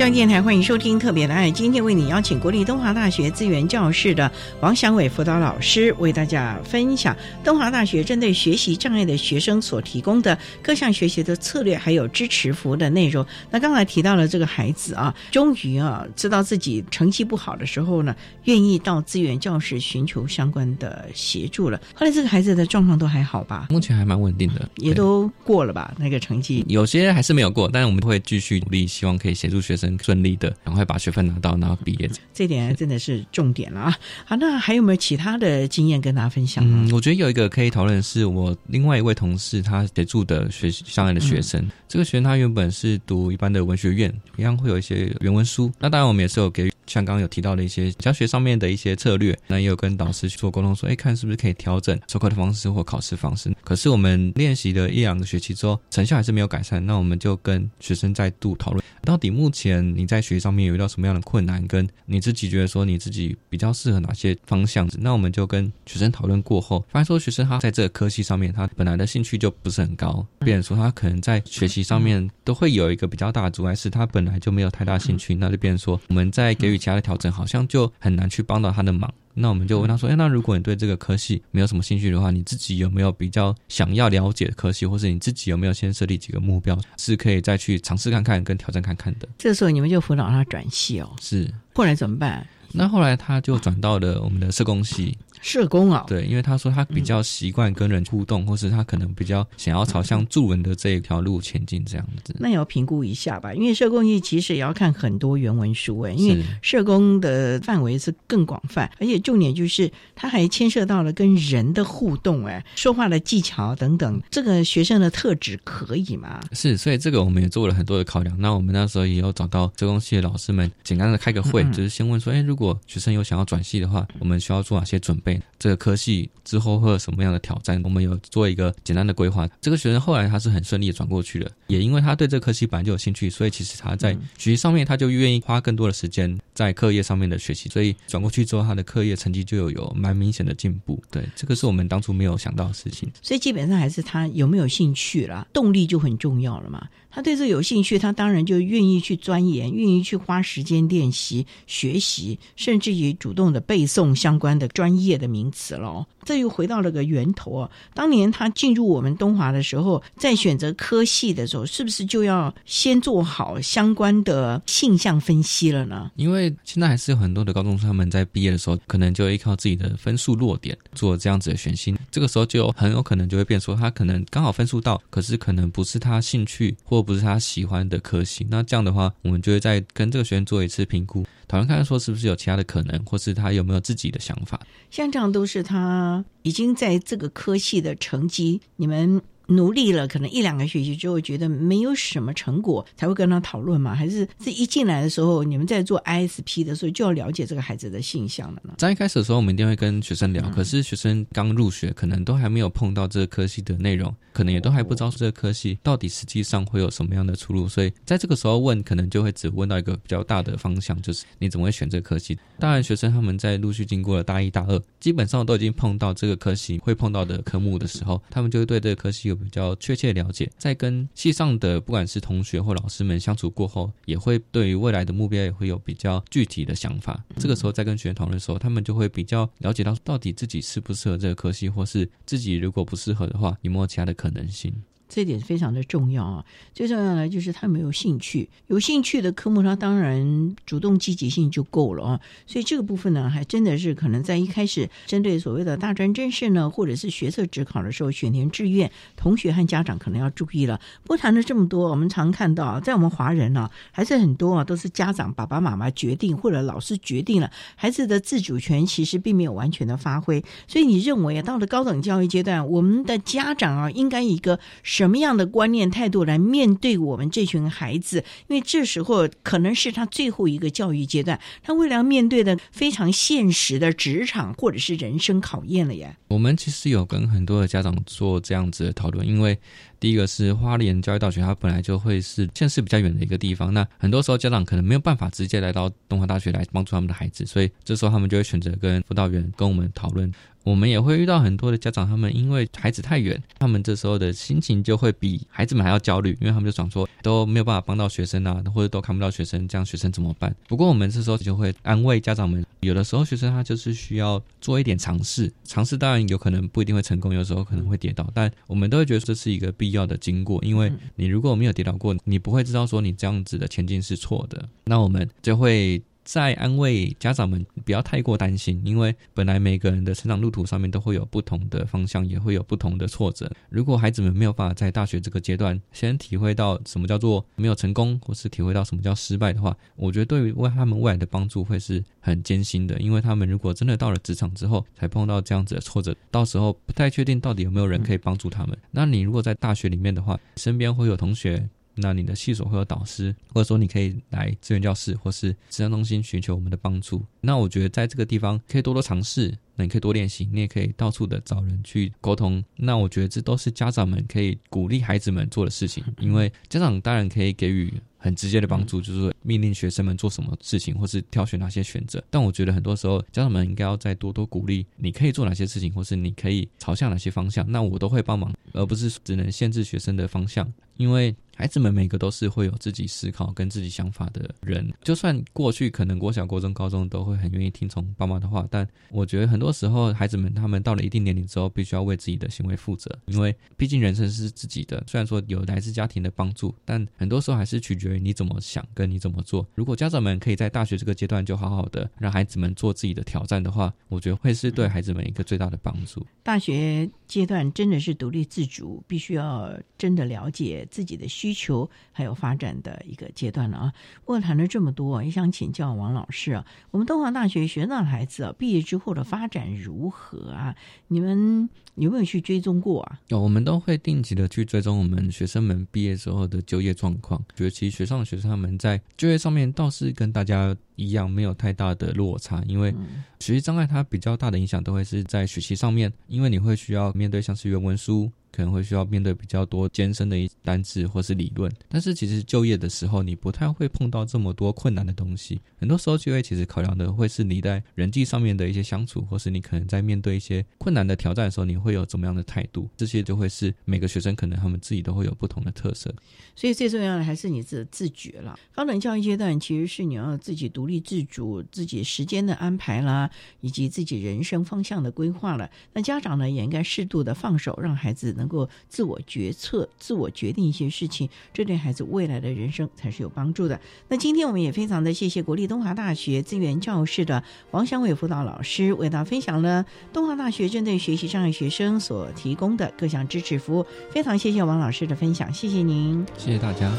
中央电台欢迎收听《特别的爱》，今天为你邀请国立东华大学资源教室的王祥伟辅导老师，为大家分享东华大学针对学习障碍的学生所提供的各项学习的策略，还有支持服务的内容。那刚才提到了这个孩子啊，终于啊知道自己成绩不好的时候呢，愿意到资源教室寻求相关的协助了。后来这个孩子的状况都还好吧？目前还蛮稳定的，也都过了吧？那个成绩有些还是没有过，但是我们会继续努力，希望可以协助学生。顺利的，赶快把学分拿到，然后毕业。这点真的是重点了啊！好，那还有没有其他的经验跟大家分享？嗯，我觉得有一个可以讨论，是我另外一位同事他协助的学相爱的学生。这个学生他原本是读一般的文学院，一样会有一些原文书。那当然，我们也是有给像刚刚有提到的一些教学上面的一些策略。那也有跟导师去做沟通，说，哎，看是不是可以调整授课的方式或考试方式。可是我们练习了一两个学期之后，成效还是没有改善。那我们就跟学生再度讨论，到底目前。你在学习上面有遇到什么样的困难？跟你自己觉得说你自己比较适合哪些方向？那我们就跟学生讨论过后，发现说学生他在这个科系上面，他本来的兴趣就不是很高。别人说他可能在学习上面都会有一个比较大的阻碍，是他本来就没有太大兴趣。那就变成说我们在给予其他的调整，好像就很难去帮到他的忙。那我们就问他说：“哎，那如果你对这个科系没有什么兴趣的话，你自己有没有比较想要了解的科系，或是你自己有没有先设立几个目标，是可以再去尝试看看跟挑战看看的？”这时候你们就辅导他转系哦。是，后来怎么办？那后来他就转到了我们的社工系。社工啊，对，因为他说他比较习惯跟人互动，或是他可能比较想要朝向助人的这一条路前进，这样子。那也要评估一下吧，因为社工系其实也要看很多原文书哎，因为社工的范围是更广泛，而且重点就是他还牵涉到了跟人的互动，哎，说话的技巧等等，这个学生的特质可以吗？是，所以这个我们也做了很多的考量。那我们那时候也有找到社工系的老师们，简单的开个会，就是先问说，哎，如果学生有想要转系的话，我们需要做哪些准备？这个科系之后会有什么样的挑战？我们有做一个简单的规划。这个学生后来他是很顺利的转过去了，也因为他对这个科系本来就有兴趣，所以其实他在学习上面他就愿意花更多的时间在课业上面的学习。所以转过去之后，他的课业成绩就有有蛮明显的进步。对，这个是我们当初没有想到的事情。所以基本上还是他有没有兴趣啦，动力就很重要了嘛。他对这有兴趣，他当然就愿意去钻研，愿意去花时间练习、学习，甚至于主动的背诵相关的专业的名词喽。这又回到了个源头啊！当年他进入我们东华的时候，在选择科系的时候，是不是就要先做好相关的性向分析了呢？因为现在还是有很多的高中生他们在毕业的时候，可能就依靠自己的分数落点做这样子的选心，这个时候就很有可能就会变说，他可能刚好分数到，可是可能不是他兴趣或不是他喜欢的科系。那这样的话，我们就会再跟这个学员做一次评估。讨论看看说是不是有其他的可能，或是他有没有自己的想法。像这样都是他已经在这个科系的成绩，你们。努力了，可能一两个学期之后觉得没有什么成果，才会跟他讨论嘛？还是这一进来的时候，你们在做 ISP 的时候就要了解这个孩子的性向了呢？在一开始的时候，我们一定会跟学生聊，可是学生刚入学，可能都还没有碰到这个科系的内容，可能也都还不知道这个科系到底实际上会有什么样的出路，所以在这个时候问，可能就会只问到一个比较大的方向，就是你怎么会选这个科系？当然，学生他们在陆续经过了大一、大二，基本上都已经碰到这个科系会碰到的科目的时候，他们就会对这个科系有。比较确切了解，在跟系上的不管是同学或老师们相处过后，也会对于未来的目标也会有比较具体的想法。这个时候在跟学员讨论的时候，他们就会比较了解到到底自己适不适合这个科系，或是自己如果不适合的话，有没有其他的可能性。这点非常的重要啊！最重要的就是他没有兴趣，有兴趣的科目，他当然主动积极性就够了啊。所以这个部分呢，还真的是可能在一开始针对所谓的大专真试呢，或者是学测职考的时候选填志愿，同学和家长可能要注意了。不谈了这么多，我们常看到，在我们华人呢，还是很多啊，都是家长爸爸妈妈决定或者老师决定了，孩子的自主权其实并没有完全的发挥。所以你认为啊到了高等教育阶段，我们的家长啊，应该一个什什么样的观念态度来面对我们这群孩子？因为这时候可能是他最后一个教育阶段，他未来要面对的非常现实的职场或者是人生考验了呀。我们其实有跟很多的家长做这样子的讨论，因为第一个是花莲教育大学，它本来就会是县市比较远的一个地方，那很多时候家长可能没有办法直接来到东华大学来帮助他们的孩子，所以这时候他们就会选择跟辅导员跟我们讨论。我们也会遇到很多的家长，他们因为孩子太远，他们这时候的心情就会比孩子们还要焦虑，因为他们就想说都没有办法帮到学生啊，或者都看不到学生，这样学生怎么办？不过我们这时候就会安慰家长们，有的时候学生他就是需要做一点尝试，尝试当然有可能不一定会成功，有时候可能会跌倒，但我们都会觉得这是一个必要的经过，因为你如果没有跌倒过，你不会知道说你这样子的前进是错的，那我们就会。在安慰家长们不要太过担心，因为本来每个人的成长路途上面都会有不同的方向，也会有不同的挫折。如果孩子们没有办法在大学这个阶段先体会到什么叫做没有成功，或是体会到什么叫失败的话，我觉得对于为他们未来的帮助会是很艰辛的。因为他们如果真的到了职场之后才碰到这样子的挫折，到时候不太确定到底有没有人可以帮助他们。那你如果在大学里面的话，身边会有同学。那你的系所会有导师，或者说你可以来资源教室或是资源中心寻求我们的帮助。那我觉得在这个地方可以多多尝试，那你可以多练习，你也可以到处的找人去沟通。那我觉得这都是家长们可以鼓励孩子们做的事情，因为家长当然可以给予很直接的帮助，就是命令学生们做什么事情，或是挑选哪些选择。但我觉得很多时候家长们应该要再多多鼓励，你可以做哪些事情，或是你可以朝向哪些方向，那我都会帮忙，而不是只能限制学生的方向，因为。孩子们每个都是会有自己思考跟自己想法的人，就算过去可能国小、国中、高中都会很愿意听从爸妈的话，但我觉得很多时候孩子们他们到了一定年龄之后，必须要为自己的行为负责，因为毕竟人生是自己的。虽然说有来自家庭的帮助，但很多时候还是取决于你怎么想跟你怎么做。如果家长们可以在大学这个阶段就好好的让孩子们做自己的挑战的话，我觉得会是对孩子们一个最大的帮助。大学阶段真的是独立自主，必须要真的了解自己的需需求还有发展的一个阶段了啊。不过谈了这么多，也想请教王老师啊，我们东华大学学长的孩子啊，毕业之后的发展如何啊？你们有没有去追踪过啊？有，我们都会定期的去追踪我们学生们毕业之后的就业状况。觉得其实学上的学生他们在就业上面倒是跟大家一样，没有太大的落差，因为学习障碍它比较大的影响都会是在学习上面，因为你会需要面对像是原文书。可能会需要面对比较多艰深的一单字或是理论，但是其实就业的时候，你不太会碰到这么多困难的东西。很多时候就业其实考量的会是你在人际上面的一些相处，或是你可能在面对一些困难的挑战的时候，你会有怎么样的态度？这些就会是每个学生可能他们自己都会有不同的特色。所以最重要的还是你自自觉了。高等教育阶段其实是你要自己独立自主，自己时间的安排啦，以及自己人生方向的规划了。那家长呢也应该适度的放手，让孩子能够自我决策、自我决定一些事情，这对孩子未来的人生才是有帮助的。那今天我们也非常的谢谢国立东华大学资源教室的王祥伟辅导老师，为大家分享了东华大学针对学习障碍学生所提供的各项支持服务。非常谢谢王老师的分享，谢谢您。谢谢大家。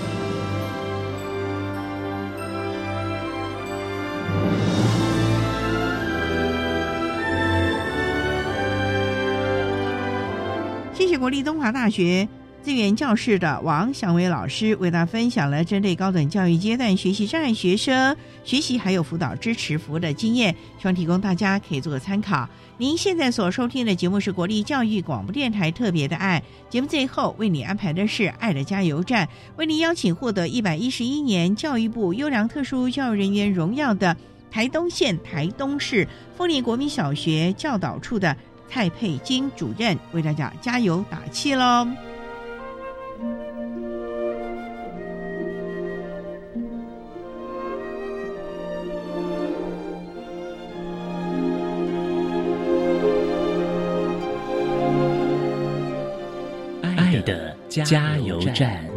谢谢国立东华大学资源教室的王祥伟老师为大家分享了针对高等教育阶段学习障碍学生学习还有辅导支持服务的经验，希望提供大家可以做个参考。您现在所收听的节目是国立教育广播电台特别的爱节目，最后为你安排的是爱的加油站，为您邀请获得一百一十一年教育部优良特殊教育人员荣耀的台东县台东市丰年国民小学教导处的。蔡佩金主任为大家加油打气喽！爱的加油站。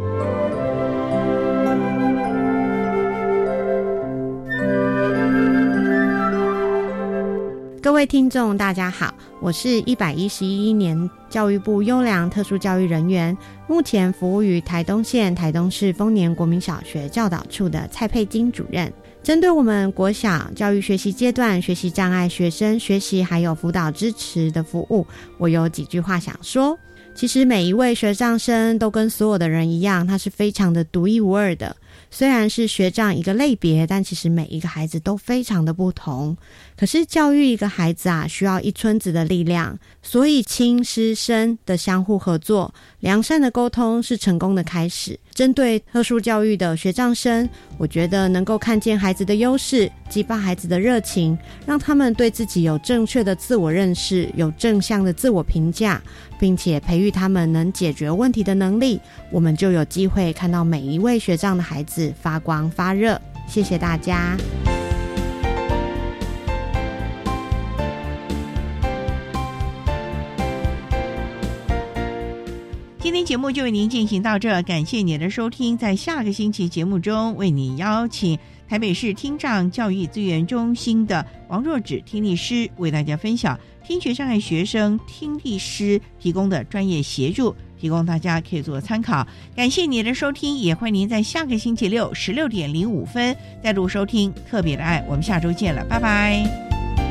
各位听众，大家好，我是一百一十一年教育部优良特殊教育人员，目前服务于台东县台东市丰年国民小学教导处的蔡佩金主任。针对我们国小教育学习阶段学习障碍学生学习还有辅导支持的服务，我有几句话想说。其实每一位学障生都跟所有的人一样，他是非常的独一无二的。虽然是学长一个类别，但其实每一个孩子都非常的不同。可是教育一个孩子啊，需要一村子的力量，所以亲师生的相互合作、良善的沟通是成功的开始。针对特殊教育的学障生，我觉得能够看见孩子的优势，激发孩子的热情，让他们对自己有正确的自我认识，有正向的自我评价，并且培育他们能解决问题的能力，我们就有机会看到每一位学障的孩子。发光发热，谢谢大家。天节目就为您进行到这，感谢您的收听。在下个星期节目中，为你邀请台北市听障教育资源中心的王若芷听力师，为大家分享听觉障碍学生听力师提供的专业协助。提供大家可以做参考，感谢你的收听，也欢迎您在下个星期六十六点零五分再度收听特别的爱，我们下周见了，拜拜。